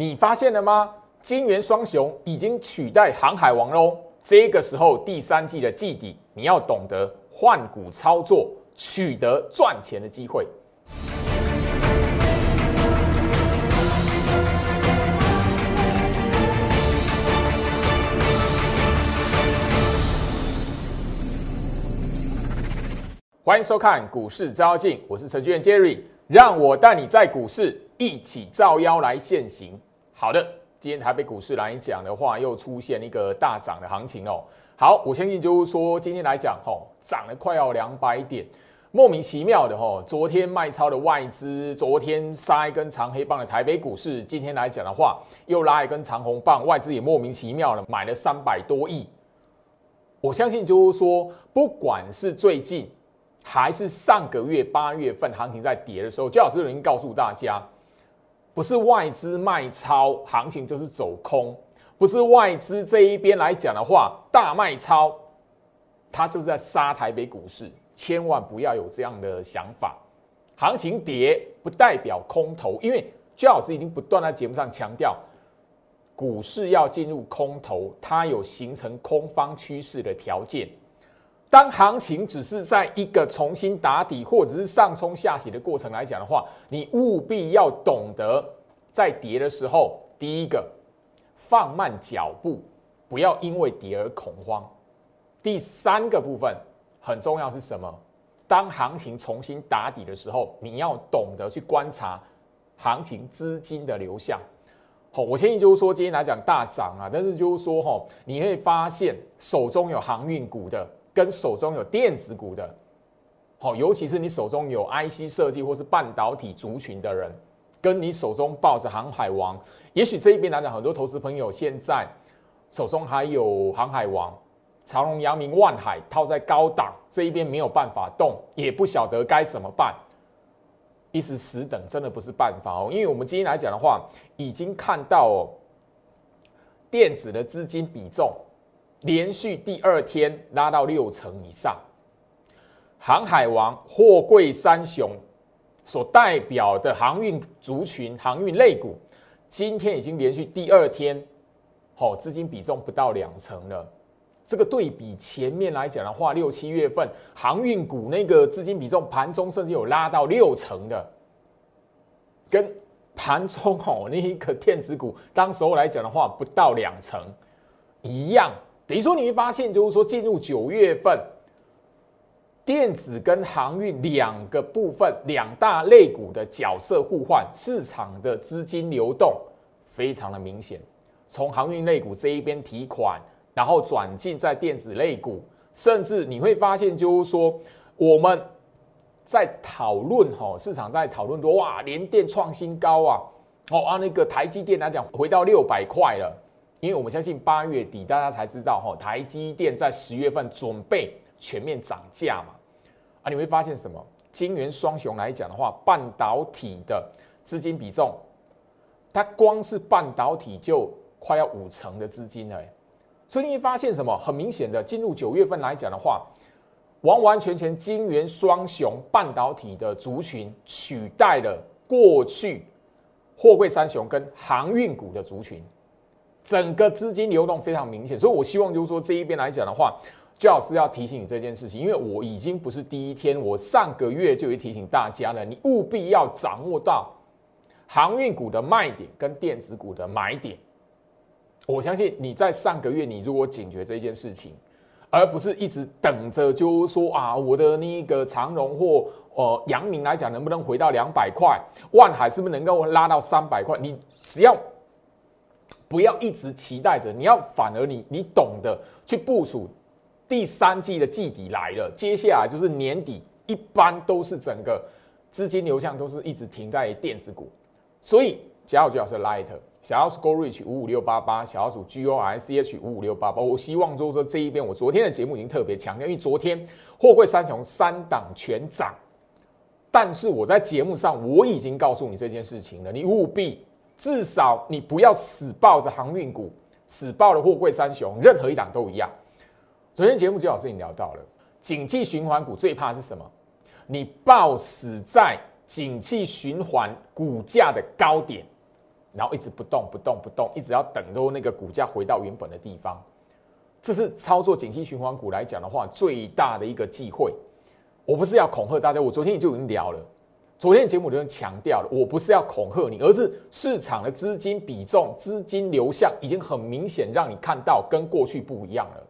你发现了吗？金元双雄已经取代航海王喽。这个时候第三季的季底，你要懂得换股操作，取得赚钱的机会。欢迎收看股市招妖镜，我是程序员 Jerry，让我带你在股市一起照妖来现行。好的，今天台北股市来讲的话，又出现一个大涨的行情哦。好，我相信就是说今天来讲，吼涨了快要两百点，莫名其妙的吼。昨天卖超的外资，昨天杀一根长黑棒的台北股市，今天来讲的话，又拉一根长红棒，外资也莫名其妙的买了三百多亿。我相信就是说，不管是最近。还是上个月八月份行情在跌的时候，焦老师已经告诉大家，不是外资卖超，行情就是走空；不是外资这一边来讲的话，大卖超，它就是在杀台北股市。千万不要有这样的想法，行情跌不代表空头，因为焦老师已经不断在节目上强调，股市要进入空头，它有形成空方趋势的条件。当行情只是在一个重新打底或者是上冲下洗的过程来讲的话，你务必要懂得在跌的时候，第一个放慢脚步，不要因为跌而恐慌。第三个部分很重要是什么？当行情重新打底的时候，你要懂得去观察行情资金的流向。好，我建议就是说今天来讲大涨啊，但是就是说哈，你会发现手中有航运股的。跟手中有电子股的，好，尤其是你手中有 IC 设计或是半导体族群的人，跟你手中抱着航海王，也许这一边来讲，很多投资朋友现在手中还有航海王、长隆、阳明、万海套在高档这一边没有办法动，也不晓得该怎么办，一时死等真的不是办法哦。因为我们今天来讲的话，已经看到哦，电子的资金比重。连续第二天拉到六成以上，航海王、货柜三雄所代表的航运族群、航运类股，今天已经连续第二天，好资金比重不到两成了。这个对比前面来讲的话，六七月份航运股那个资金比重盘中甚至有拉到六成的，跟盘中哦那一个电子股当时候来讲的话，不到两成一样。等于说你会发现，就是说进入九月份，电子跟航运两个部分、两大类股的角色互换，市场的资金流动非常的明显。从航运类股这一边提款，然后转进在电子类股，甚至你会发现，就是说我们在讨论哈，市场在讨论说哇，连电创新高啊，哦啊，那个台积电来讲回到六百块了。因为我们相信八月底大家才知道哈，台积电在十月份准备全面涨价嘛，啊，你会发现什么？金元双雄来讲的话，半导体的资金比重，它光是半导体就快要五成的资金了，所以你会发现什么？很明显的，进入九月份来讲的话，完完全全金元双雄半导体的族群取代了过去货柜三雄跟航运股的族群。整个资金流动非常明显，所以我希望就是说这一边来讲的话，最好是要提醒你这件事情，因为我已经不是第一天，我上个月就已提醒大家了，你务必要掌握到航运股的卖点跟电子股的买点。我相信你在上个月，你如果警觉这件事情，而不是一直等着就是说啊，我的那个长荣或呃阳明来讲，能不能回到两百块？万海是不是能够拉到三百块？你只要。不要一直期待着，你要反而你你懂得去部署第三季的季底来了，接下来就是年底，一般都是整个资金流向都是一直停在电子股，所以加号最好是 Light，小要是 Go Reach 五五六八八，小要数 G O I C H 五五六八八，我希望就是说这一边，我昨天的节目已经特别强调，因为昨天货柜三雄三档全涨，但是我在节目上我已经告诉你这件事情了，你务必。至少你不要死抱着航运股，死抱着货柜三雄，任何一档都一样。昨天节目最好是你聊到了，景气循环股最怕是什么？你抱死在景气循环股价的高点，然后一直不动不动不动，一直要等到那个股价回到原本的地方。这是操作景气循环股来讲的话，最大的一个忌讳。我不是要恐吓大家，我昨天就已经聊了。昨天节目就强调了，我不是要恐吓你，而是市场的资金比重、资金流向已经很明显，让你看到跟过去不一样了。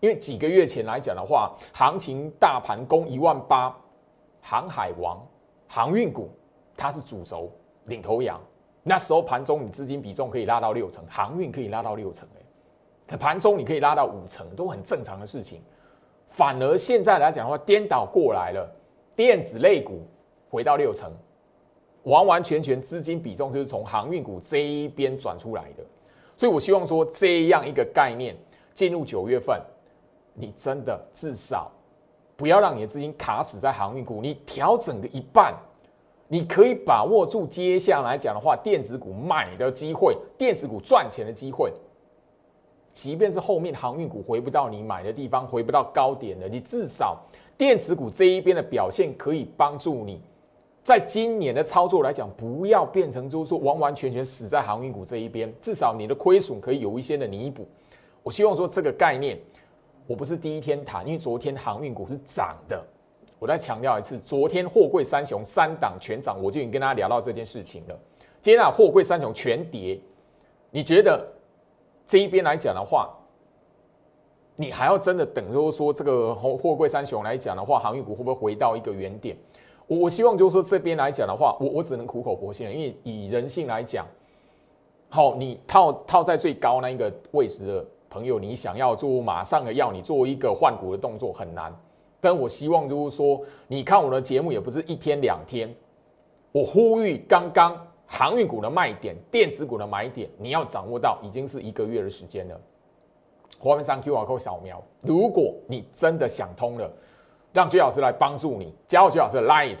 因为几个月前来讲的话，行情大盘攻一万八，航海王、航运股它是主轴领头羊。那时候盘中你资金比重可以拉到六成，航运可以拉到六成，哎，盘中你可以拉到五成，都很正常的事情。反而现在来讲的话，颠倒过来了，电子类股。回到六成，完完全全资金比重就是从航运股这一边转出来的，所以我希望说这样一个概念进入九月份，你真的至少不要让你的资金卡死在航运股，你调整个一半，你可以把握住接下来讲的话，电子股买的机会，电子股赚钱的机会，即便是后面航运股回不到你买的地方，回不到高点的，你至少电子股这一边的表现可以帮助你。在今年的操作来讲，不要变成就是说完完全全死在航运股这一边，至少你的亏损可以有一些的弥补。我希望说这个概念，我不是第一天谈，因为昨天航运股是涨的。我再强调一次，昨天货柜三雄三档全涨，我就已经跟大家聊到这件事情了。今天啊，货柜三雄全跌，你觉得这一边来讲的话，你还要真的等，就是说这个货货柜三雄来讲的话，航运股会不会回到一个原点？我我希望就是说这边来讲的话，我我只能苦口婆心了，因为以人性来讲，好，你套套在最高那一个位置的朋友，你想要做马上的要你做一个换股的动作很难。但我希望就是说，你看我的节目也不是一天两天，我呼吁刚刚航运股的卖点、电子股的买点，你要掌握到已经是一个月的时间了。画面上 Q R code 扫描，如果你真的想通了。让居老师来帮助你，加入居老师的 Light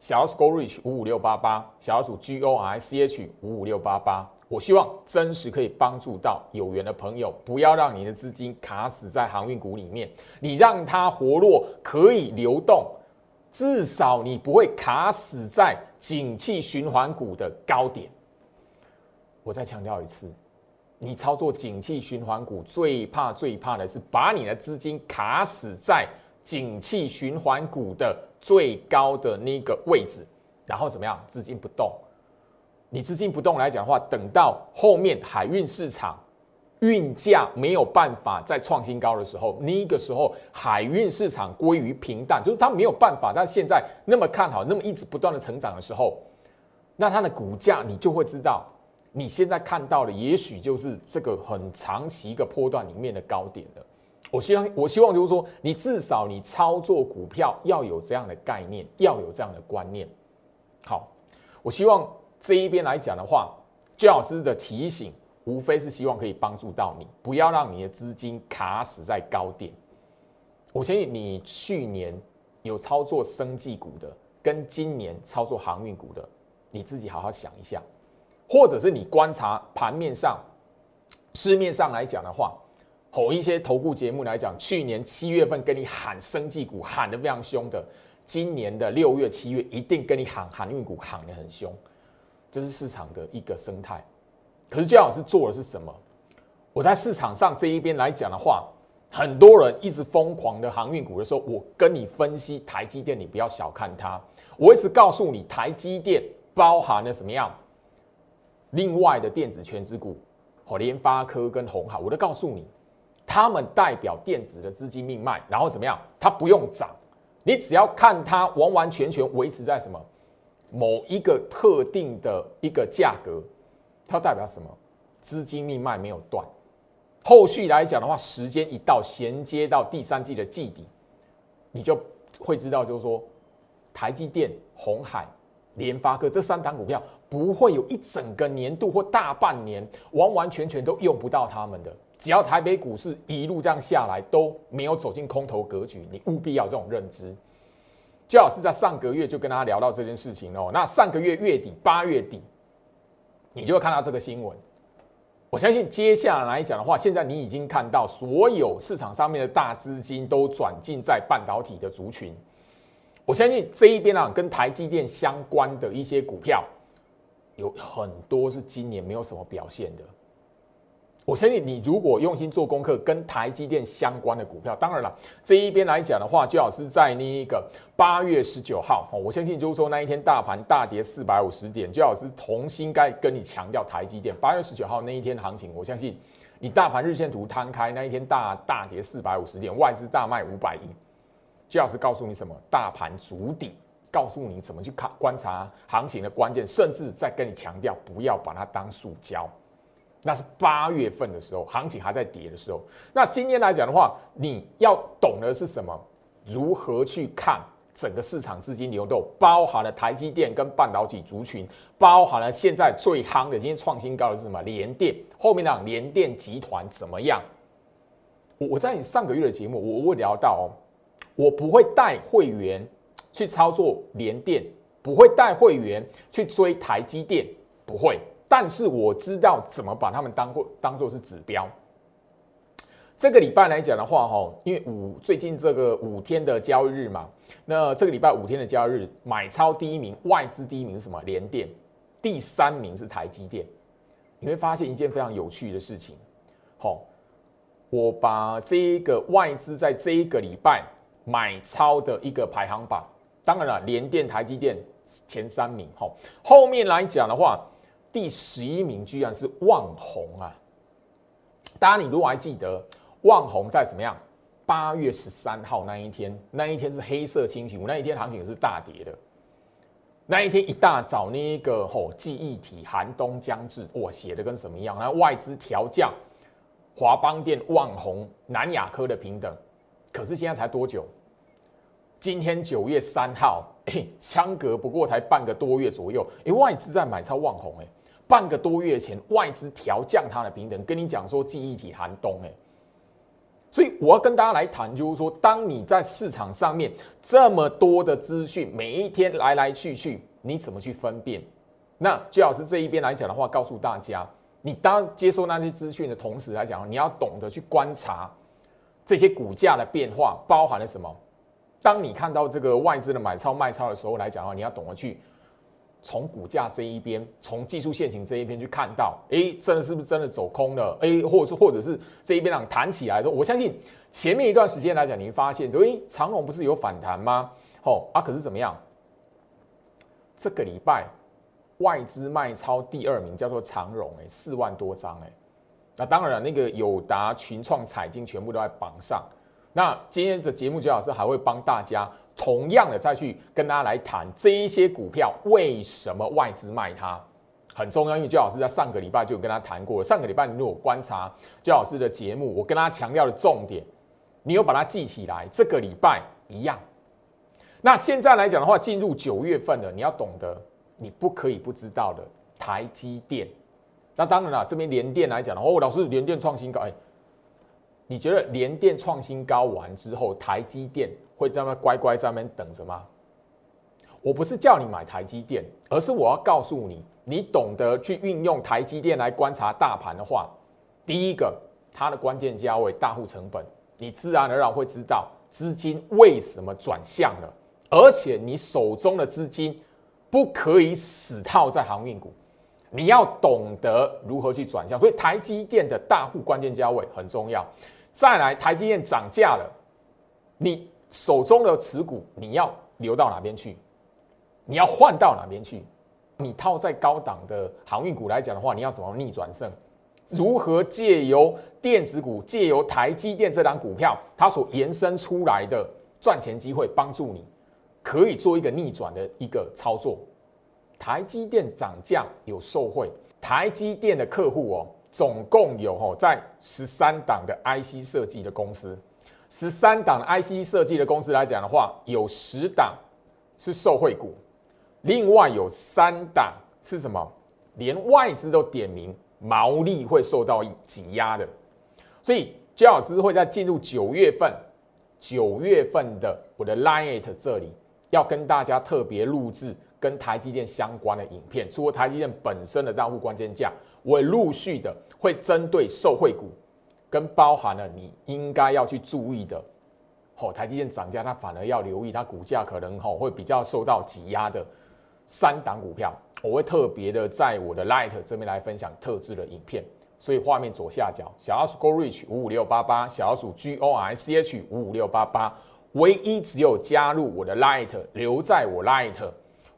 小老鼠 Go Reach 五五六八八，小老鼠 G O R C H 五五六八八。我希望真实可以帮助到有缘的朋友，不要让你的资金卡死在航运股里面，你让它活络，可以流动，至少你不会卡死在景气循环股的高点。我再强调一次，你操作景气循环股最怕最怕的是把你的资金卡死在。景气循环股的最高的那个位置，然后怎么样？资金不动，你资金不动来讲的话，等到后面海运市场运价没有办法再创新高的时候，那个时候海运市场归于平淡，就是它没有办法在现在那么看好、那么一直不断的成长的时候，那它的股价你就会知道，你现在看到的也许就是这个很长期一个波段里面的高点了。我希望，我希望就是说，你至少你操作股票要有这样的概念，要有这样的观念。好，我希望这一边来讲的话，姜老师的提醒，无非是希望可以帮助到你，不要让你的资金卡死在高点。我相信你去年有操作生技股的，跟今年操作航运股的，你自己好好想一下，或者是你观察盘面上、市面上来讲的话。吼一些投顾节目来讲，去年七月份跟你喊生技股喊得非常凶的，今年的六月、七月一定跟你喊航运股喊得很凶，这是市场的一个生态。可是姜老师做的是什么？我在市场上这一边来讲的话，很多人一直疯狂的航运股的时候，我跟你分析台积电，你不要小看它。我一直告诉你，台积电包含了什么样？另外的电子全资股，和联发科跟红海，我都告诉你。他们代表电子的资金命脉，然后怎么样？它不用涨，你只要看它完完全全维持在什么某一个特定的一个价格，它代表什么？资金命脉没有断。后续来讲的话，时间一到，衔接到第三季的季底，你就会知道，就是说，台积电、红海、联发科这三档股票，不会有一整个年度或大半年完完全全都用不到他们的。只要台北股市一路这样下来都没有走进空头格局，你务必要这种认知。最好是在上个月就跟大家聊到这件事情哦。那上个月月底八月底，你就会看到这个新闻。我相信接下来讲的话，现在你已经看到所有市场上面的大资金都转进在半导体的族群。我相信这一边啊，跟台积电相关的一些股票，有很多是今年没有什么表现的。我相信你如果用心做功课，跟台积电相关的股票，当然了，这一边来讲的话，就好是在那一个八月十九号，我相信就是说那一天大盘大跌四百五十点，就好是重新该跟你强调台积电。八月十九号那一天行情，我相信你大盘日线图摊开那一天大大跌四百五十点，外资大卖五百亿，就好是告诉你什么大盘足底，告诉你怎么去看观察行情的关键，甚至在跟你强调不要把它当塑胶。那是八月份的时候，行情还在跌的时候。那今天来讲的话，你要懂的是什么？如何去看整个市场资金流动，包含了台积电跟半导体族群，包含了现在最夯的，今天创新高的是什么？联电后面的联电集团怎么样？我我在你上个月的节目，我会聊到哦，我不会带会员去操作联电，不会带会员去追台积电，不会。但是我知道怎么把他们当过当做是指标。这个礼拜来讲的话，哈，因为五最近这个五天的交易日嘛，那这个礼拜五天的交易日，买超第一名，外资第一名是什么？联电，第三名是台积电。你会发现一件非常有趣的事情，好，我把这一个外资在这一个礼拜买超的一个排行榜，当然了，联电、台积电前三名，好，后面来讲的话。第十一名居然是旺宏啊！大家，你如果还记得，旺宏在怎么样？八月十三号那一天，那一天是黑色星期五，那一天行情是大跌的。那一天一大早，那一个吼记忆体寒冬将至，哇，写的跟什么一样？然后外资调降华邦电、旺宏、南亚科的平等。可是现在才多久？今天九月三号，相隔不过才半个多月左右，哎，外资在买超旺宏，哎。半个多月前，外资调降它的平等，跟你讲说记忆体寒冬，哎，所以我要跟大家来谈，就是说，当你在市场上面这么多的资讯，每一天来来去去，你怎么去分辨？那最老师这一边来讲的话，告诉大家，你当接收那些资讯的同时来讲，你要懂得去观察这些股价的变化，包含了什么？当你看到这个外资的买超卖超的时候来讲的话，你要懂得去。从股价这一边，从技术线型这一边去看到，哎，真的是不是真的走空了？哎，或者是或者是这一边让弹起来的时候，我相信前面一段时间来讲，你会发现，哎，长龙不是有反弹吗？哦，啊，可是怎么样？这个礼拜外资卖超第二名叫做长荣，哎，四万多张，哎，那当然，那个友达、群创、彩金全部都在榜上。那今天的节目，姜老师还会帮大家。同样的，再去跟大家来谈这一些股票为什么外资卖它很重要，因为焦老师在上个礼拜就有跟他谈过了。上个礼拜你如果观察焦老师的节目，我跟他强调的重点，你有把它记起来。这个礼拜一样。那现在来讲的话，进入九月份了，你要懂得你不可以不知道的台积电。那当然了，这边联电来讲的话，哦，老师联电创新高，哎，你觉得联电创新高完之后，台积电？会在那乖乖在那边等着吗？我不是叫你买台积电，而是我要告诉你，你懂得去运用台积电来观察大盘的话，第一个它的关键价位、大户成本，你自然而然会知道资金为什么转向了，而且你手中的资金不可以死套在航运股，你要懂得如何去转向。所以台积电的大户关键价位很重要。再来，台积电涨价了，你。手中的持股你要留到哪边去？你要换到哪边去？你套在高档的航运股来讲的话，你要怎么逆转胜？如何借由电子股、借由台积电这档股票，它所延伸出来的赚钱机会，帮助你可以做一个逆转的一个操作？台积电涨价有受惠，台积电的客户哦，总共有哦，在十三档的 IC 设计的公司。十三档 IC 设计的公司来讲的话，有十档是受惠股，另外有三档是什么？连外资都点名毛利会受到挤压的，所以焦老师会在进入九月份，九月份的我的 Line t 这里要跟大家特别录制跟台积电相关的影片，除了台积电本身的账户关键价，我陆续的会针对受惠股。跟包含了你应该要去注意的，吼，台积电涨价，它反而要留意它股价可能吼会比较受到挤压的三档股票，我会特别的在我的 Light 这边来分享特制的影片。所以画面左下角小老鼠 Go Reach 五五六八八，小老鼠 G O R C H 五五六八八，唯一只有加入我的 Light，留在我 Light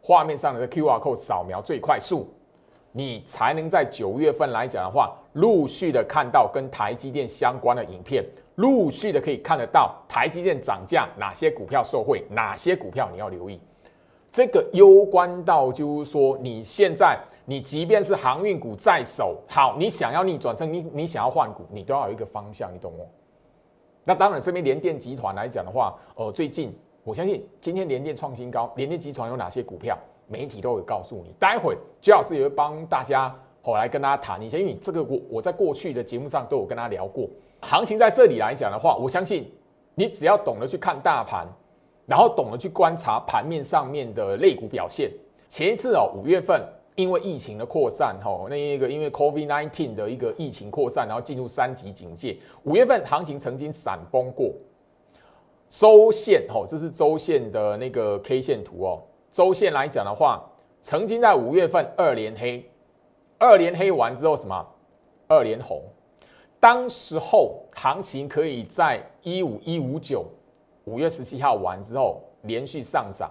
画面上的 QR code 扫描最快速，你才能在九月份来讲的话，陆续的看到跟台积电相关的影片，陆续的可以看得到台积电涨价，哪些股票受惠，哪些股票你要留意。这个攸关到就是说，你现在你即便是航运股在手，好，你想要逆转胜，你你想要换股，你都要有一个方向，你懂吗？那当然，这边联电集团来讲的话，呃，最近我相信今天联电创新高，联电集团有哪些股票，媒体都会告诉你。待会朱老师也会帮大家我来跟大家谈一下，因为这个我我在过去的节目上都有跟大家聊过，行情在这里来讲的话，我相信你只要懂得去看大盘。然后懂得去观察盘面上面的类股表现。前一次哦，五月份因为疫情的扩散，吼，那一个因为 COVID-19 的一个疫情扩散，然后进入三级警戒。五月份行情曾经闪崩过，周线吼，这是周线的那个 K 线图哦。周线来讲的话，曾经在五月份二连黑，二连黑完之后什么？二连红。当时候行情可以在一五一五九。五月十七号完之后，连续上涨，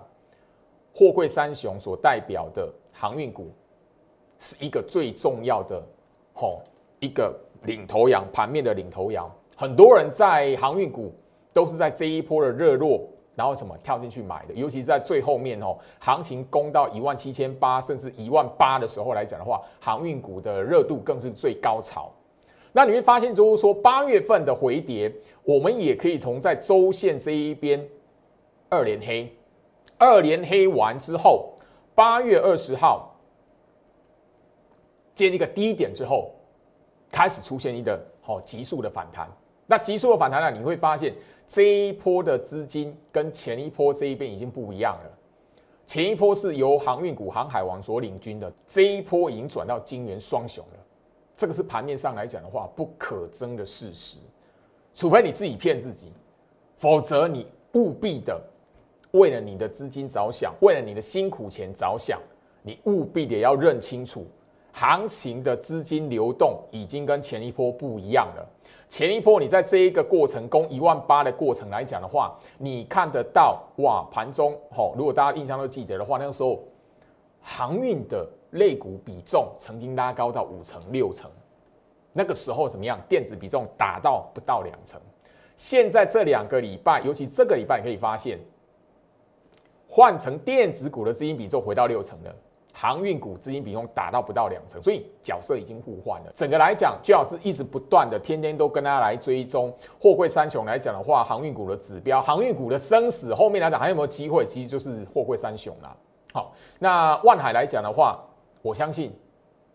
货柜三雄所代表的航运股是一个最重要的吼一个领头羊，盘面的领头羊。很多人在航运股都是在这一波的热络，然后什么跳进去买的，尤其是在最后面哦，行情攻到一万七千八甚至一万八的时候来讲的话，航运股的热度更是最高潮。那你会发现，就是说八月份的回跌，我们也可以从在周线这一边二连黑，二连黑完之后，八月二十号见一个低点之后，开始出现一个好急速的反弹。那急速的反弹呢，你会发现这一波的资金跟前一波这一边已经不一样了。前一波是由航运股、航海王所领军的，这一波已经转到金元双雄了。这个是盘面上来讲的话，不可争的事实。除非你自己骗自己，否则你务必的为了你的资金着想，为了你的辛苦钱着想，你务必的要认清楚，行情的资金流动已经跟前一波不一样了。前一波你在这一个过程攻一万八的过程来讲的话，你看得到哇，盘中好，如果大家印象都记得的话，那个时候航运的。类股比重曾经拉高到五成六成，那个时候怎么样？电子比重达到不到两成。现在这两个礼拜，尤其这个礼拜，可以发现，换成电子股的资金比重回到六成了，航运股资金比重达到不到两成，所以角色已经互换了。整个来讲，最好是一直不断的，天天都跟大家来追踪货柜三雄来讲的话，航运股的指标，航运股的生死，后面来讲还有没有机会？其实就是货柜三雄啦。好，那万海来讲的话。我相信，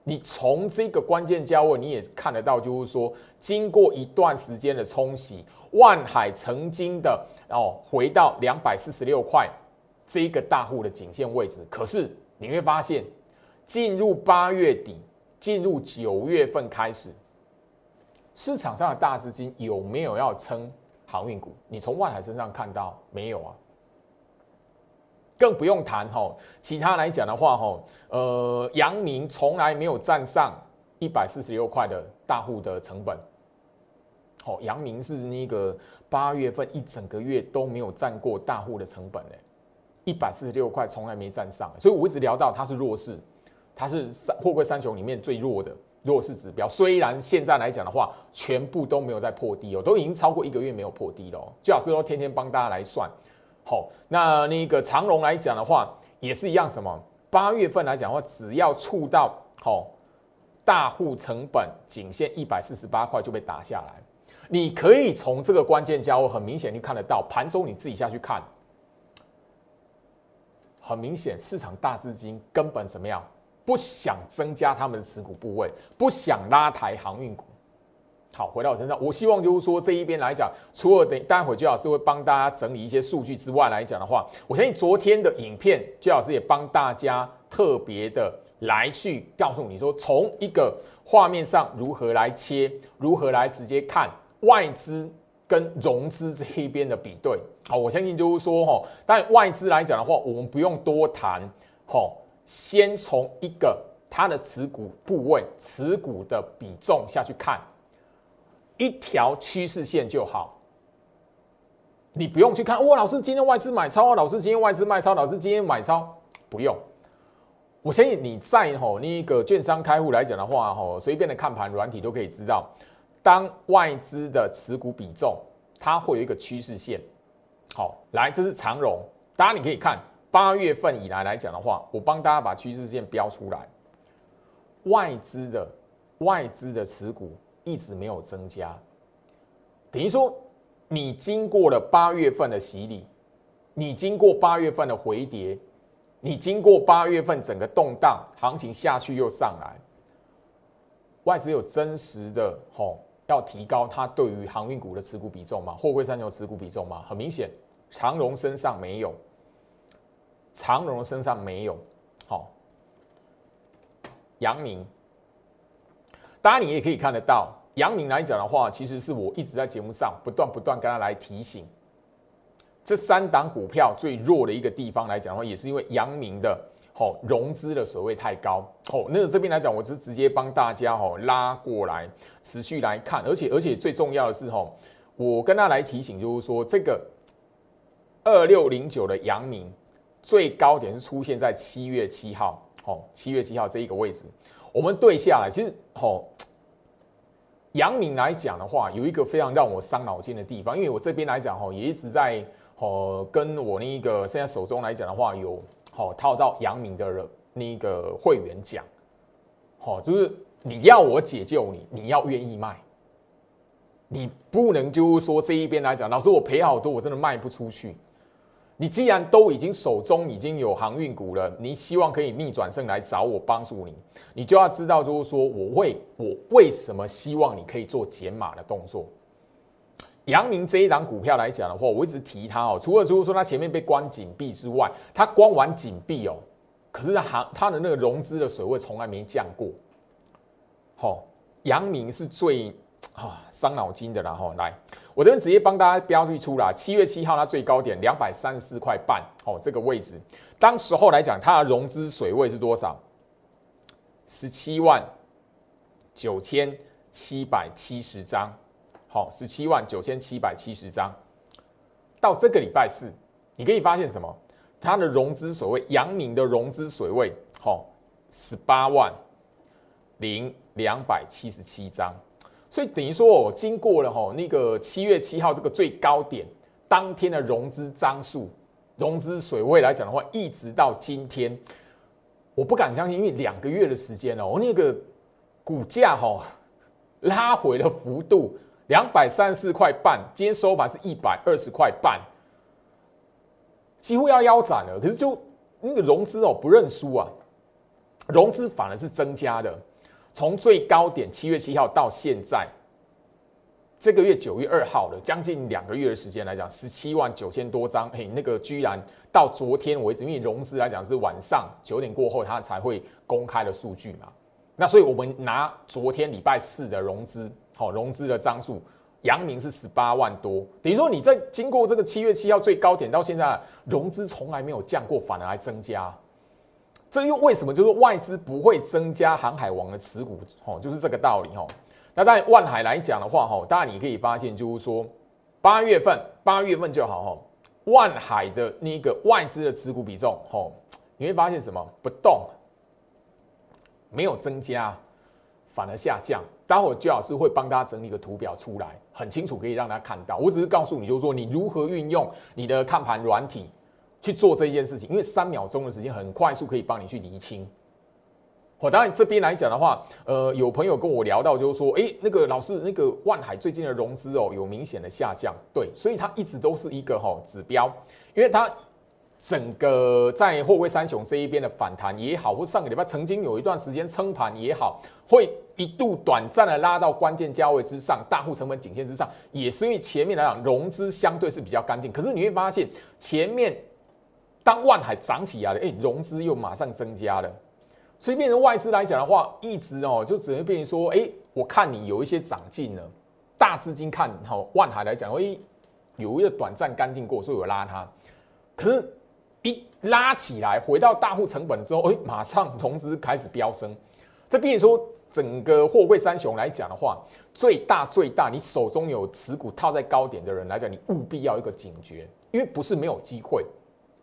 你从这个关键价位你也看得到，就是说，经过一段时间的冲洗，万海曾经的哦回到两百四十六块这一个大户的颈线位置。可是你会发现，进入八月底，进入九月份开始，市场上的大资金有没有要撑航运股？你从万海身上看到没有啊？更不用谈吼，其他来讲的话吼，呃，阳明从来没有站上一百四十六块的大户的成本。好，阳明是那个八月份一整个月都没有占过大户的成本诶，一百四十六块从来没站上，所以我一直聊到它是弱势，它是三货柜三雄里面最弱的弱势指标。虽然现在来讲的话，全部都没有在破低哦，都已经超过一个月没有破低了。最好是说天天帮大家来算。好，那那个长龙来讲的话，也是一样。什么？八月份来讲的话，只要触到好大户成本仅限一百四十八块就被打下来。你可以从这个关键价位很明显就看得到，盘中你自己下去看，很明显市场大资金根本怎么样，不想增加他们的持股部位，不想拉抬航运股。好，回到我身上，我希望就是说这一边来讲，除了等待会居老师会帮大家整理一些数据之外来讲的话，我相信昨天的影片，居老师也帮大家特别的来去告诉你说，从一个画面上如何来切，如何来直接看外资跟融资这一边的比对。好，我相信就是说哈，但外资来讲的话，我们不用多谈。好，先从一个它的持股部位、持股的比重下去看，一条趋势线就好。你不用去看，哇，老师今天外资买超，老师今天外资卖超，老师今天买超，不用。我相信你在吼那个券商开户来讲的话，吼随便的看盘软体都可以知道，当外资的持股比重，它会有一个趋势线。好，来，这是长荣，大家你可以看八月份以来来讲的话，我帮大家把趋势线标出来，外资的外资的持股一直没有增加，等于说。你经过了八月份的洗礼，你经过八月份的回跌，你经过八月份整个动荡行情下去又上来，外资有真实的吼要提高它对于航运股的持股比重吗？货柜三雄持股比重吗？很明显，长荣身上没有，长荣身上没有，好，阳明，当然你也可以看得到。阳明来讲的话，其实是我一直在节目上不断不断跟他来提醒，这三档股票最弱的一个地方来讲的话，也是因为阳明的吼融资的水位太高。吼，那这边来讲，我是直接帮大家吼拉过来，持续来看，而且而且最重要的是吼，我跟他来提醒，就是说这个二六零九的阳明最高点是出现在七月七号，吼七月七号这一个位置，我们对下来，其实吼。阳明来讲的话，有一个非常让我伤脑筋的地方，因为我这边来讲哈，也一直在哦跟我那一个现在手中来讲的话，有好套到阳明的那个会员讲，好就是你要我解救你，你要愿意卖，你不能就是说这一边来讲，老师我赔好多，我真的卖不出去。你既然都已经手中已经有航运股了，你希望可以逆转胜来找我帮助你，你就要知道，就是说我会我为什么希望你可以做减码的动作。阳明这一档股票来讲的话，我一直提它哦，除了就是说它前面被关紧闭之外，它关完紧闭哦，可是它行它的那个融资的水位从来没降过。好，阳明是最啊伤脑筋的，然后来。我这边直接帮大家标记出来，七月七号它最高点两百三十四块半，哦，这个位置，当时候来讲，它的融资水位是多少？十七万九千七百七十张，好，十七万九千七百七十张。到这个礼拜四，你可以发现什么？它的融资水位，阳明的融资水位，好，十八万零两百七十七张。所以等于说，我经过了哈那个七月七号这个最高点当天的融资张数、融资水位来讲的话，一直到今天，我不敢相信，因为两个月的时间哦，那个股价哈拉回的幅度两百三十四块半，今天收盘是一百二十块半，几乎要腰斩了。可是就那个融资哦不认输啊，融资反而是增加的。从最高点七月七号到现在，这个月九月二号了，将近两个月的时间来讲，十七万九千多张，嘿，那个居然到昨天为止，因为融资来讲是晚上九点过后，它才会公开的数据嘛。那所以我们拿昨天礼拜四的融资，好，融资的张数，阳明是十八万多，等于说你在经过这个七月七号最高点到现在，融资从来没有降过，反而还增加。这又为什么？就是外资不会增加航海王的持股，吼，就是这个道理，吼。那在万海来讲的话，吼，当然你可以发现，就是说八月份，八月份就好，吼，万海的那个外资的持股比重，吼，你会发现什么？不动，没有增加，反而下降。待会儿焦老师会帮大家整理个图表出来，很清楚可以让大家看到。我只是告诉你，就是说你如何运用你的看盘软体。去做这件事情，因为三秒钟的时间很快速可以帮你去厘清。我当然这边来讲的话，呃，有朋友跟我聊到，就是说，哎，那个老师，那个万海最近的融资哦有明显的下降，对，所以它一直都是一个哈指标，因为它整个在货柜三雄这一边的反弹也好，或上个礼拜曾经有一段时间撑盘也好，会一度短暂的拉到关键价位之上，大户成本颈线之上，也是因为前面来讲融资相对是比较干净，可是你会发现前面。当万海涨起来了，哎，融资又马上增加了，所以变成外资来讲的话，一直哦就只能变成说，哎，我看你有一些长进了，大资金看好万海来讲，哎，有一个短暂干净过，所以我拉它。可是一拉起来，回到大户成本之后，哎，马上融资开始飙升。这比如说整个货柜三雄来讲的话，最大最大，你手中有持股套在高点的人来讲，你务必要一个警觉，因为不是没有机会，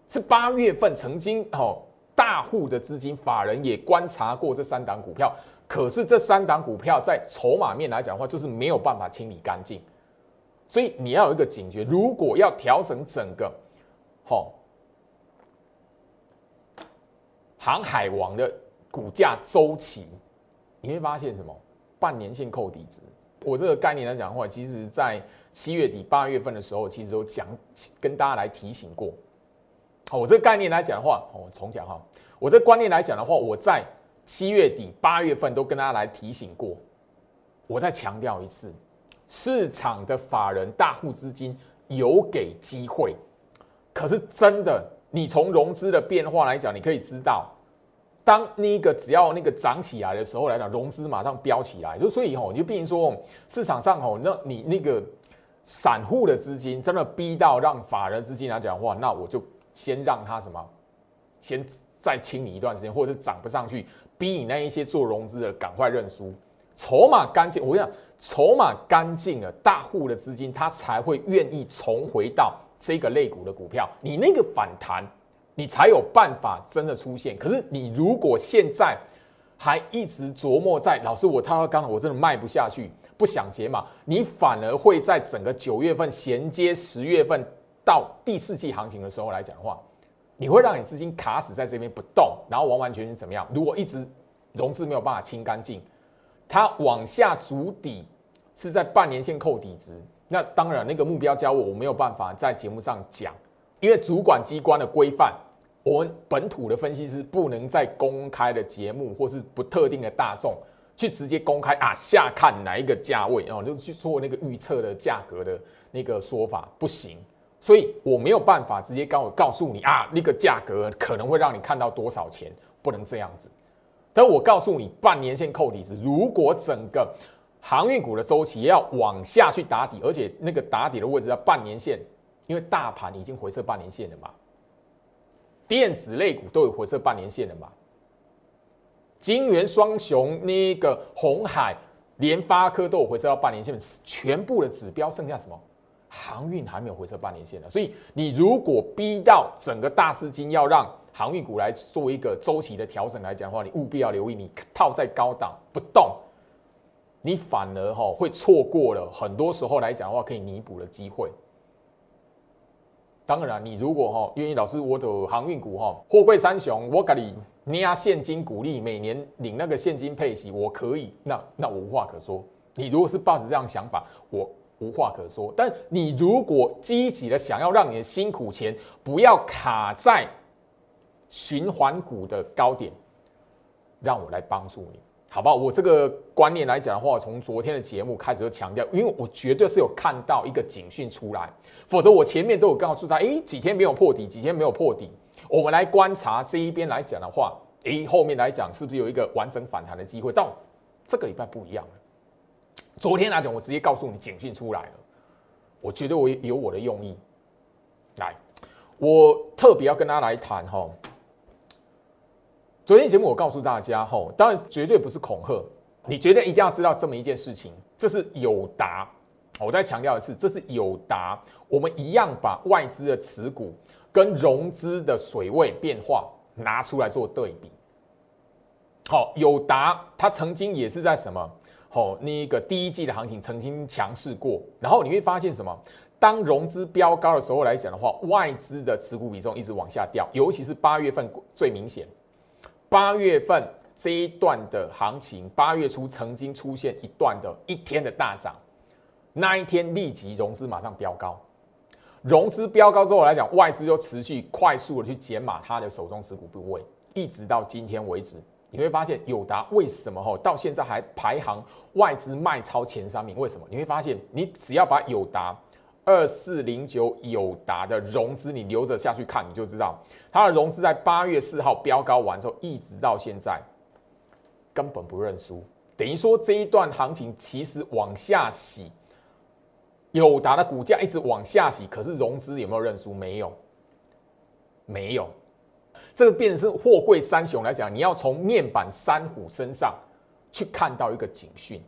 是八月份曾经哦，大户的资金法人也观察过这三档股票，可是这三档股票在筹码面来讲的话，就是没有办法清理干净，所以你要有一个警觉，如果要调整整个，好。航海王的股价周期，你会发现什么？半年线扣底值。我这个概念来讲的话，其实在七月底八月份的时候，其实都讲跟大家来提醒过。好，我这个概念来讲的话，我重讲哈。我这观念来讲的话，我在七月底八月份都跟大家来提醒过。我再强调一次，市场的法人大户资金有给机会，可是真的，你从融资的变化来讲，你可以知道。当那个只要那个涨起来的时候来讲，融资马上飙起来，就所以吼，你就变成说市场上吼，那你那个散户的资金真的逼到让法人资金来讲的话，那我就先让他什么，先再清理一段时间，或者是涨不上去，逼你那一些做融资的赶快认输，筹码干净。我跟你讲，筹码干净了，大户的资金他才会愿意重回到这个类股的股票，你那个反弹。你才有办法真的出现。可是你如果现在还一直琢磨在老师，我套到刚好我真的卖不下去，不想解码，你反而会在整个九月份衔接十月份到第四季行情的时候来讲话，你会让你资金卡死在这边不动，然后完完全全怎么样？如果一直融资没有办法清干净，它往下筑底是在半年线扣底值，那当然那个目标交我我没有办法在节目上讲，因为主管机关的规范。我们本土的分析师不能在公开的节目或是不特定的大众去直接公开啊，下看哪一个价位哦，就去做那个预测的价格的那个说法不行，所以我没有办法直接告告诉你啊，那个价格可能会让你看到多少钱，不能这样子。但我告诉你，半年线扣底是，如果整个航运股的周期要往下去打底，而且那个打底的位置要半年线，因为大盘已经回撤半年线了嘛。电子类股都有回撤半年线的嘛？金元双雄、那个红海、联发科都有回撤到半年线，全部的指标剩下什么？航运还没有回撤半年线的，所以你如果逼到整个大资金要让航运股来做一个周期的调整来讲的话，你务必要留意，你套在高档不动，你反而哈会错过了很多时候来讲的话可以弥补的机会。当然，你如果哈愿意，老师我的航运股哈，货柜三雄，我给你捏现金股利，每年领那个现金配息，我可以，那那我无话可说。你如果是抱着这样想法，我无话可说。但你如果积极的想要让你的辛苦钱不要卡在循环股的高点，让我来帮助你。好不好？我这个观念来讲的话，从昨天的节目开始就强调，因为我绝对是有看到一个警讯出来，否则我前面都有告诉他，诶，几天没有破底，几天没有破底，我们来观察这一边来讲的话，诶，后面来讲是不是有一个完整反弹的机会？到这个礼拜不一样了。昨天来讲，我直接告诉你警讯出来了，我觉得我有我的用意。来，我特别要跟大家来谈哈。昨天节目我告诉大家，吼，当然绝对不是恐吓，你绝对一定要知道这么一件事情，这是友达，我再强调一次，这是友达，我们一样把外资的持股跟融资的水位变化拿出来做对比。好，友达它曾经也是在什么，好，那个第一季的行情曾经强势过，然后你会发现什么？当融资飙高的时候来讲的话，外资的持股比重一直往下掉，尤其是八月份最明显。八月份这一段的行情，八月初曾经出现一段的一天的大涨，那一天立即融资马上飙高，融资飙高之后来讲，外资就持续快速的去减码它的手中持股部位，一直到今天为止，你会发现友达为什么哈到现在还排行外资卖超前三名？为什么？你会发现，你只要把友达。二四零九友达的融资，你留着下去看，你就知道它的融资在八月四号飙高完之后，一直到现在根本不认输。等于说这一段行情其实往下洗，友达的股价一直往下洗，可是融资有没有认输？没有。没有。这个变成是货柜三雄来讲，你要从面板三虎身上去看到一个警讯。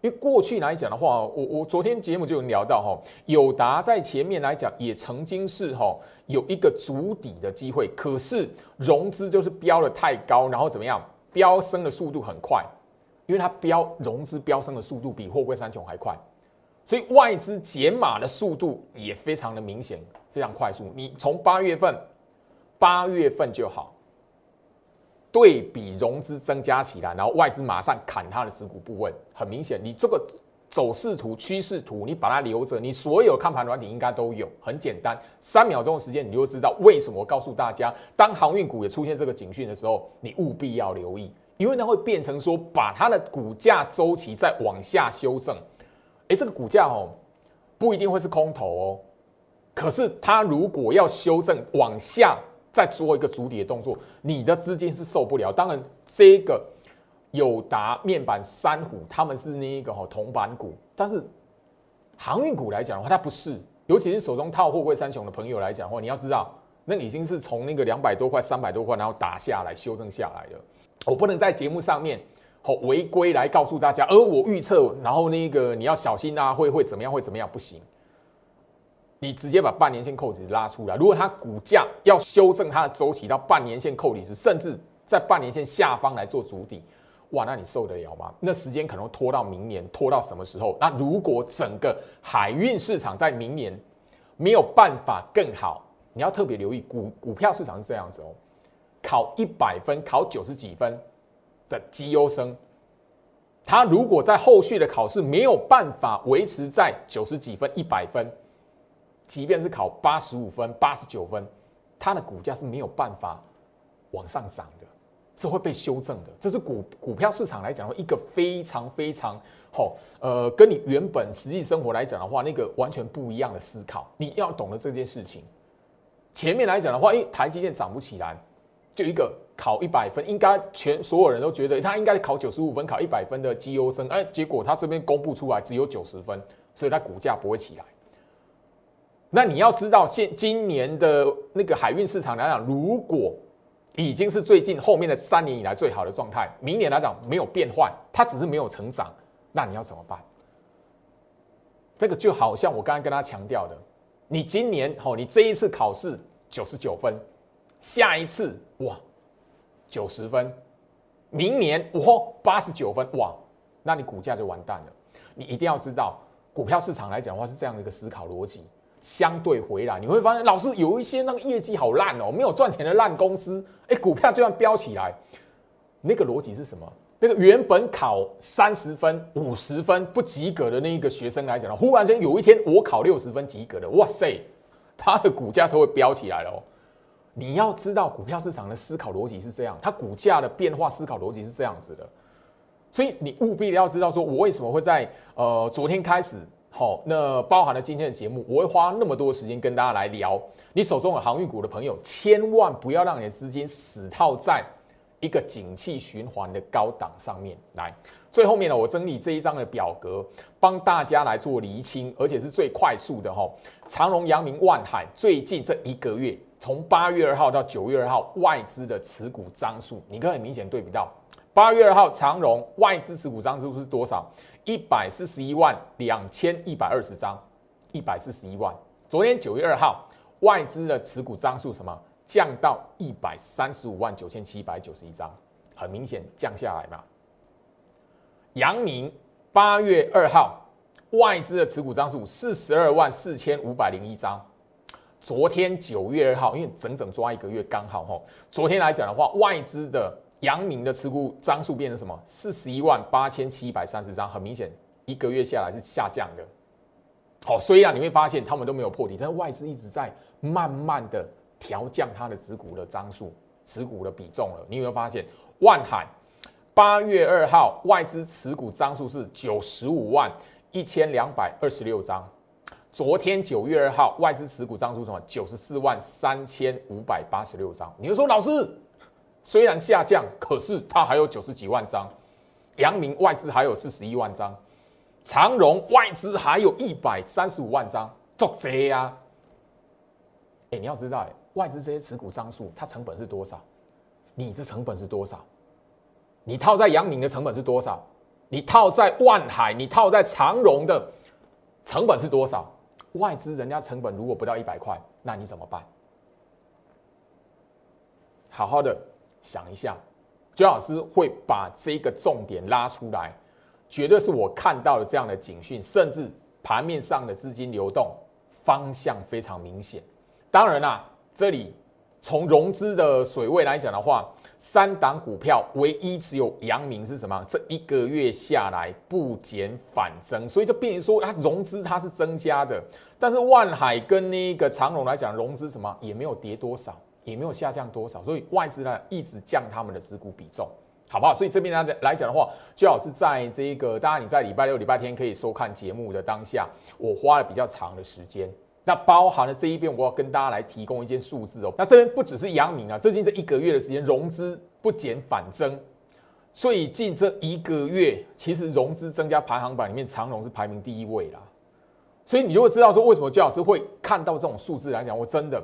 因为过去来讲的话，我我昨天节目就有聊到哈，友达在前面来讲也曾经是哈有一个足底的机会，可是融资就是飙的太高，然后怎么样，飙升的速度很快，因为它飙融资飙升的速度比货柜三雄还快，所以外资减码的速度也非常的明显，非常快速。你从八月份。八月份就好，对比融资增加起来，然后外资马上砍它的持股部位，很明显，你这个走势图、趋势图，你把它留着，你所有看盘软体应该都有，很简单，三秒钟的时间，你就知道为什么。我告诉大家，当航运股也出现这个警讯的时候，你务必要留意，因为它会变成说，把它的股价周期再往下修正。哎，这个股价哦，不一定会是空头哦，可是它如果要修正往下。再做一个主底的动作，你的资金是受不了。当然，这个友达面板三虎他们是那一个哈铜板股，但是航运股来讲的话，它不是。尤其是手中套货柜三雄的朋友来讲的话，你要知道，那已经是从那个两百多块、三百多块，然后打下来、修正下来的。我不能在节目上面好违规来告诉大家，而我预测，然后那个你要小心啊，会会怎么样？会怎么样？不行。你直接把半年线扣底拉出来，如果它股价要修正它的周期到半年线扣底时，甚至在半年线下方来做主底，哇，那你受得了吗？那时间可能拖到明年，拖到什么时候？那如果整个海运市场在明年没有办法更好，你要特别留意股股票市场是这样子哦，考一百分，考九十几分的绩优生，他如果在后续的考试没有办法维持在九十几分、一百分。即便是考八十五分、八十九分，它的股价是没有办法往上涨的，是会被修正的。这是股股票市场来讲的话，一个非常非常好，呃，跟你原本实际生活来讲的话，那个完全不一样的思考。你要懂得这件事情。前面来讲的话，诶，台积电涨不起来，就一个考一百分，应该全所有人都觉得他应该考九十五分，考一百分的绩优生，哎，结果他这边公布出来只有九十分，所以他股价不会起来。那你要知道，今今年的那个海运市场来讲，如果已经是最近后面的三年以来最好的状态，明年来讲没有变换，它只是没有成长，那你要怎么办？这个就好像我刚刚跟他强调的，你今年哦，你这一次考试九十九分，下一次哇九十分，明年哇八十九分哇，那你股价就完蛋了。你一定要知道，股票市场来讲的话是这样的一个思考逻辑。相对回来，你会发现，老师有一些那个业绩好烂哦，没有赚钱的烂公司，哎，股票就算飙起来，那个逻辑是什么？那个原本考三十分、五十分不及格的那一个学生来讲，忽然间有一天我考六十分及格了，哇塞，他的股价都会飙起来了哦。你要知道，股票市场的思考逻辑是这样，它股价的变化思考逻辑是这样子的，所以你务必要知道，说我为什么会在呃昨天开始。好，那包含了今天的节目，我会花那么多时间跟大家来聊。你手中有航运股的朋友，千万不要让你的资金死套在一个景气循环的高档上面来。最后面呢，我整理这一张的表格，帮大家来做厘清，而且是最快速的哈。长荣、阳明、万海最近这一个月，从八月二号到九月二号，外资的持股张数，你可以很明显对比到，八月二号长荣外资持股张数是多少？一百四十一万两千一百二十张，一百四十一万。昨天九月二号，外资的持股张数什么降到一百三十五万九千七百九十一张，很明显降下来嘛。阳明八月二号，外资的持股张数四十二万四千五百零一张。昨天九月二号，因为整整抓一个月刚好吼，昨天来讲的话，外资的。阳明的持股张数变成什么？四十一万八千七百三十张，很明显一个月下来是下降的。好，虽然你会发现他们都没有破底，但是外资一直在慢慢的调降它的持股的张数、持股的比重了。你有没有发现？万海八月二号外资持股张数是九十五万一千两百二十六张，昨天九月二号外资持股张数什么？九十四万三千五百八十六张。你就说老师？虽然下降，可是它还有九十几万张，阳明外资还有四十一万张，长荣外资还有一百三十五万张，做贼呀！哎，你要知道，哎，外资这些持股张数，它成本是多少？你的成本是多少？你套在阳明的成本是多少？你套在万海，你套在长荣的成本是多少？外资人家成本如果不到一百块，那你怎么办？好好的想一下，周老师会把这个重点拉出来，绝对是我看到了这样的警讯，甚至盘面上的资金流动方向非常明显。当然啦，这里从融资的水位来讲的话，三档股票唯一只有阳明是什么？这一个月下来不减反增，所以就变成说它融资它是增加的，但是万海跟那个长荣来讲，融资什么也没有跌多少，也没有下降多少，所以外资呢一直降他们的持股比重，好不好？所以这边呢来讲的话，最好是在这个，当然你在礼拜六、礼拜天可以收看节目的当下，我花了比较长的时间。那包含了这一边，我要跟大家来提供一件数字哦。那这边不只是阳明啊，最近这一个月的时间融资不减反增，最近这一个月其实融资增加排行榜里面，长荣是排名第一位啦。所以你就会知道说，为什么焦老师会看到这种数字来讲，我真的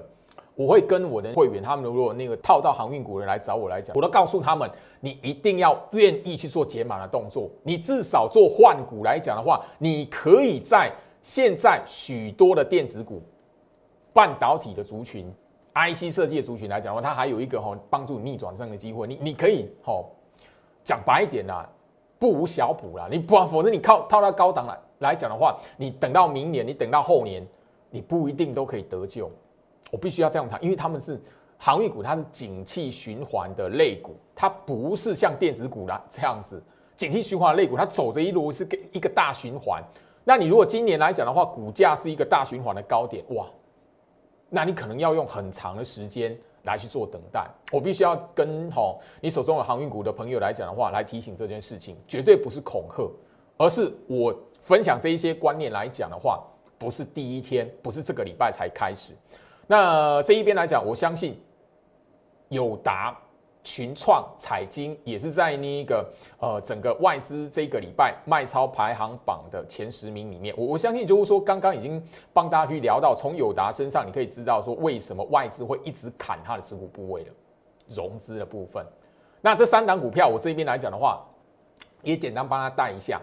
我会跟我的会员，他们如果那个套到航运股的人来找我来讲，我都告诉他们，你一定要愿意去做解码的动作，你至少做换股来讲的话，你可以在。现在许多的电子股、半导体的族群、IC 设计的族群来讲的话，它还有一个哈帮助逆转胜的机会。你你可以哈讲白一点啦，不无小补啦。你不否则你靠套到高档来来讲的话，你等到明年，你等到后年，你不一定都可以得救。我必须要这样谈，因为他们是航运股，它是景气循环的类股，它不是像电子股啦这样子景气循环的类股，它走的一路是给一个大循环。那你如果今年来讲的话，股价是一个大循环的高点，哇，那你可能要用很长的时间来去做等待。我必须要跟吼你手中的航运股的朋友来讲的话，来提醒这件事情，绝对不是恐吓，而是我分享这一些观念来讲的话，不是第一天，不是这个礼拜才开始。那这一边来讲，我相信友达。群创、彩金也是在那个呃整个外资这个礼拜卖超排行榜的前十名里面。我我相信就是说，刚刚已经帮大家去聊到，从友达身上你可以知道说，为什么外资会一直砍它的持股部位的融资的部分。那这三档股票，我这边来讲的话，也简单帮他带一下。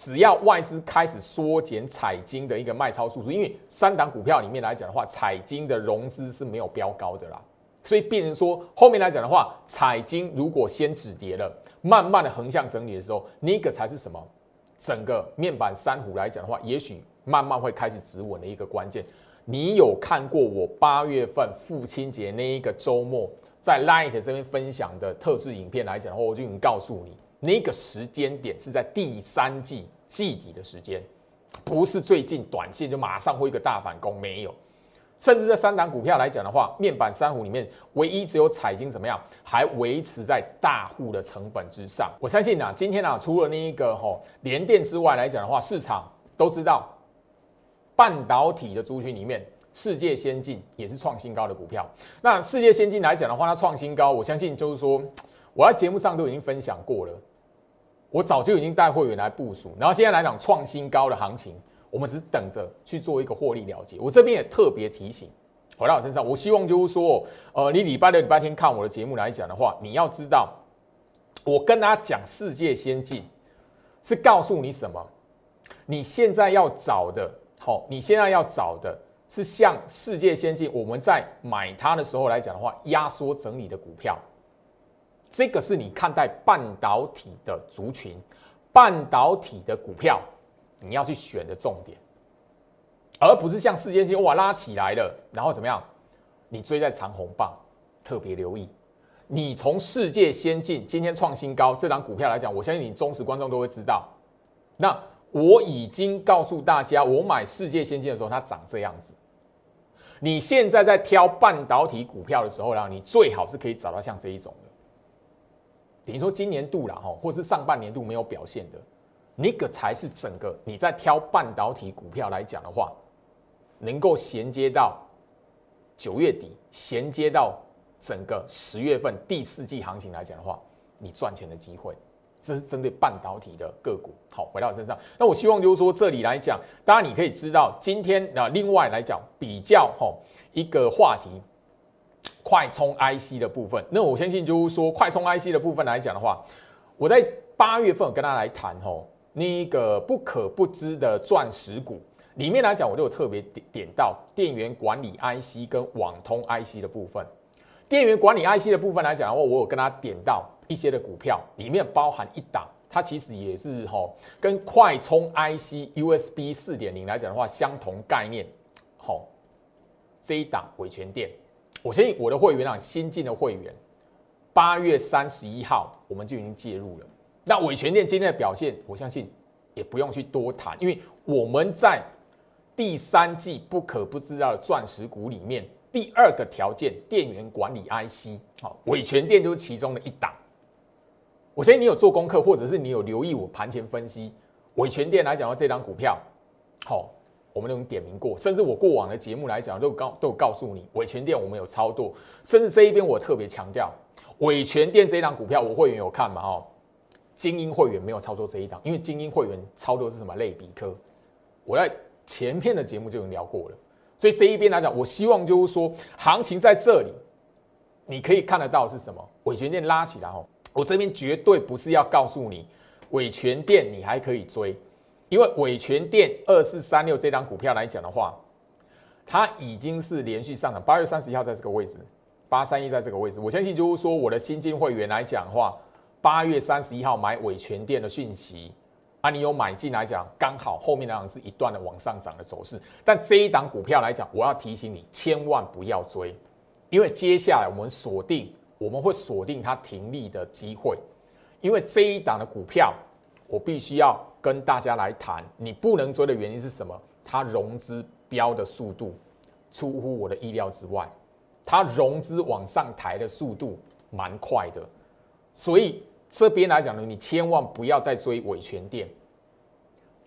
只要外资开始缩减彩金的一个卖超数字，因为三档股票里面来讲的话，彩金的融资是没有标高的啦。所以变成说，后面来讲的话，彩金如果先止跌了，慢慢的横向整理的时候，那个才是什么？整个面板三虎来讲的话，也许慢慢会开始止稳的一个关键。你有看过我八月份父亲节那一个周末在 Light 这边分享的特制影片来讲的话，我就已经告诉你，那个时间点是在第三季季底的时间，不是最近短线就马上会一个大反攻，没有。甚至这三档股票来讲的话，面板三虎里面唯一只有彩金怎么样，还维持在大户的成本之上。我相信啊，今天啊，除了那一个吼联电之外来讲的话，市场都知道半导体的族群里面，世界先进也是创新高的股票。那世界先进来讲的话，它创新高，我相信就是说，我在节目上都已经分享过了，我早就已经带会员来部署，然后现在来讲创新高的行情。我们只是等着去做一个获利了结。我这边也特别提醒，回到我身上，我希望就是说，呃，你礼拜六、礼拜天看我的节目来讲的话，你要知道，我跟大家讲世界先进，是告诉你什么？你现在要找的，好，你现在要找的是像世界先进，我们在买它的时候来讲的话，压缩整理的股票，这个是你看待半导体的族群，半导体的股票。你要去选的重点，而不是像世界性哇拉起来了，然后怎么样？你追在长红棒，特别留意。你从世界先进今天创新高这档股票来讲，我相信你忠实观众都会知道。那我已经告诉大家，我买世界先进的时候，它长这样子。你现在在挑半导体股票的时候呢，你最好是可以找到像这一种的。等于说今年度了哈，或是上半年度没有表现的。那个才是整个你在挑半导体股票来讲的话，能够衔接到九月底，衔接到整个十月份第四季行情来讲的话，你赚钱的机会，这是针对半导体的个股。好，回到我身上，那我希望就是说这里来讲，当然你可以知道今天那另外来讲比较哈一个话题，快充 IC 的部分。那我相信就是说，快充 IC 的部分来讲的话，我在八月份跟他来谈吼，那个不可不知的钻石股里面来讲，我就有特别点点到电源管理 IC 跟网通 IC 的部分。电源管理 IC 的部分来讲的话，我有跟他点到一些的股票，里面包含一档，它其实也是吼跟快充 IC USB 四点零来讲的话相同概念，吼这一档维权电，我相信我的会员啊，新进的会员，八月三十一号我们就已经介入了。那伟全电今天的表现，我相信也不用去多谈，因为我们在第三季不可不知道的钻石股里面。第二个条件，电源管理 IC，好，伟全电就是其中的一档。我相信你有做功课，或者是你有留意我盘前分析，伟全电来讲的，这张股票，好，我们都点名过，甚至我过往的节目来讲，都告都有告诉你，伟全电我们有操作，甚至这一边我特别强调，伟全电这一张股票，我会员有看嘛？哦，精英会员没有操作这一档，因为精英会员操作是什么类比科，我在前篇的节目就已经聊过了。所以这一边来讲，我希望就是说，行情在这里，你可以看得到是什么？伟权店拉起来哦，我这边绝对不是要告诉你，伟权店你还可以追，因为伟权店二四三六这张股票来讲的话，它已经是连续上涨，八月三十一号在这个位置，八三一在这个位置，我相信就是说，我的新进会员来讲的话，八月三十一号买伟权店的讯息。啊，你有买进来讲，刚好后面来讲是一段的往上涨的走势。但这一档股票来讲，我要提醒你，千万不要追，因为接下来我们锁定，我们会锁定它停利的机会。因为这一档的股票，我必须要跟大家来谈，你不能追的原因是什么？它融资标的速度出乎我的意料之外，它融资往上抬的速度蛮快的，所以。这边来讲呢，你千万不要再追伟全电。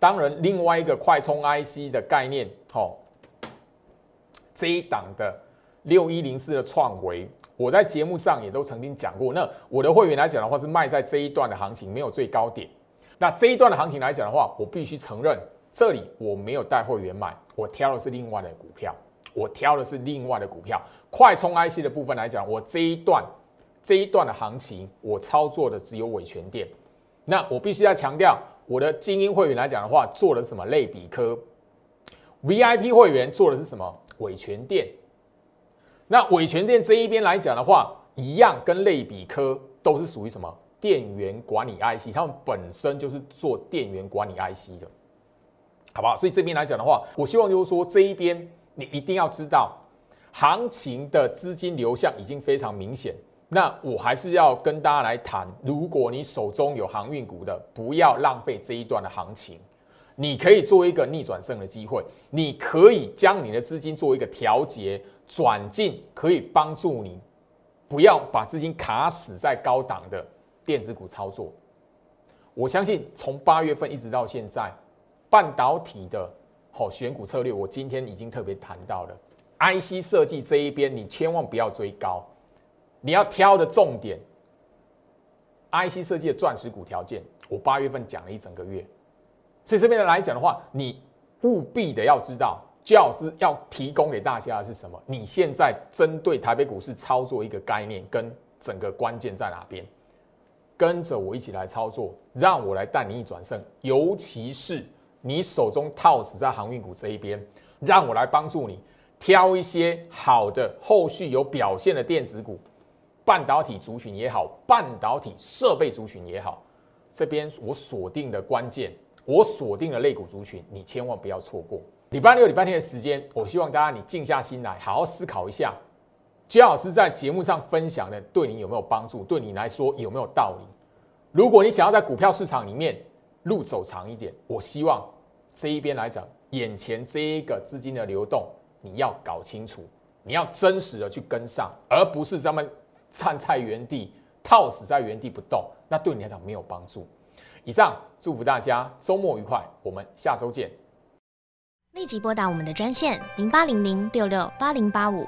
当然，另外一个快充 IC 的概念，吼，这一档的六一零四的创维，我在节目上也都曾经讲过。那我的会员来讲的话，是卖在这一段的行情，没有最高点。那这一段的行情来讲的话，我必须承认，这里我没有带会员买，我挑的是另外的股票，我挑的是另外的股票。快充 IC 的部分来讲，我这一段。这一段的行情，我操作的只有伟权店。那我必须要强调，我的精英会员来讲的话，做的是什么类比科？VIP 会员做的是什么伟权店？那伟权店这一边来讲的话，一样跟类比科都是属于什么电源管理 IC，他们本身就是做电源管理 IC 的，好不好？所以这边来讲的话，我希望就是说这一边你一定要知道，行情的资金流向已经非常明显。那我还是要跟大家来谈，如果你手中有航运股的，不要浪费这一段的行情，你可以做一个逆转胜的机会，你可以将你的资金做一个调节转进，可以帮助你不要把资金卡死在高档的电子股操作。我相信从八月份一直到现在，半导体的好选股策略，我今天已经特别谈到了，IC 设计这一边，你千万不要追高。你要挑的重点，IC 设计的钻石股条件，我八月份讲了一整个月，所以这边来讲的话，你务必的要知道，焦老师要提供给大家的是什么？你现在针对台北股市操作一个概念跟整个关键在哪边？跟着我一起来操作，让我来带你一转胜，尤其是你手中套死在航运股这一边，让我来帮助你挑一些好的后续有表现的电子股。半导体族群也好，半导体设备族群也好，这边我锁定的关键，我锁定的类股族群，你千万不要错过。礼拜六、礼拜天的时间，我希望大家你静下心来，好好思考一下，姜老师在节目上分享的对你有没有帮助？对你来说有没有道理？如果你想要在股票市场里面路走长一点，我希望这一边来讲，眼前这一个资金的流动，你要搞清楚，你要真实的去跟上，而不是咱们。站在原地套死在原地不动，那对你来讲没有帮助。以上祝福大家周末愉快，我们下周见。立即拨打我们的专线零八零零六六八零八五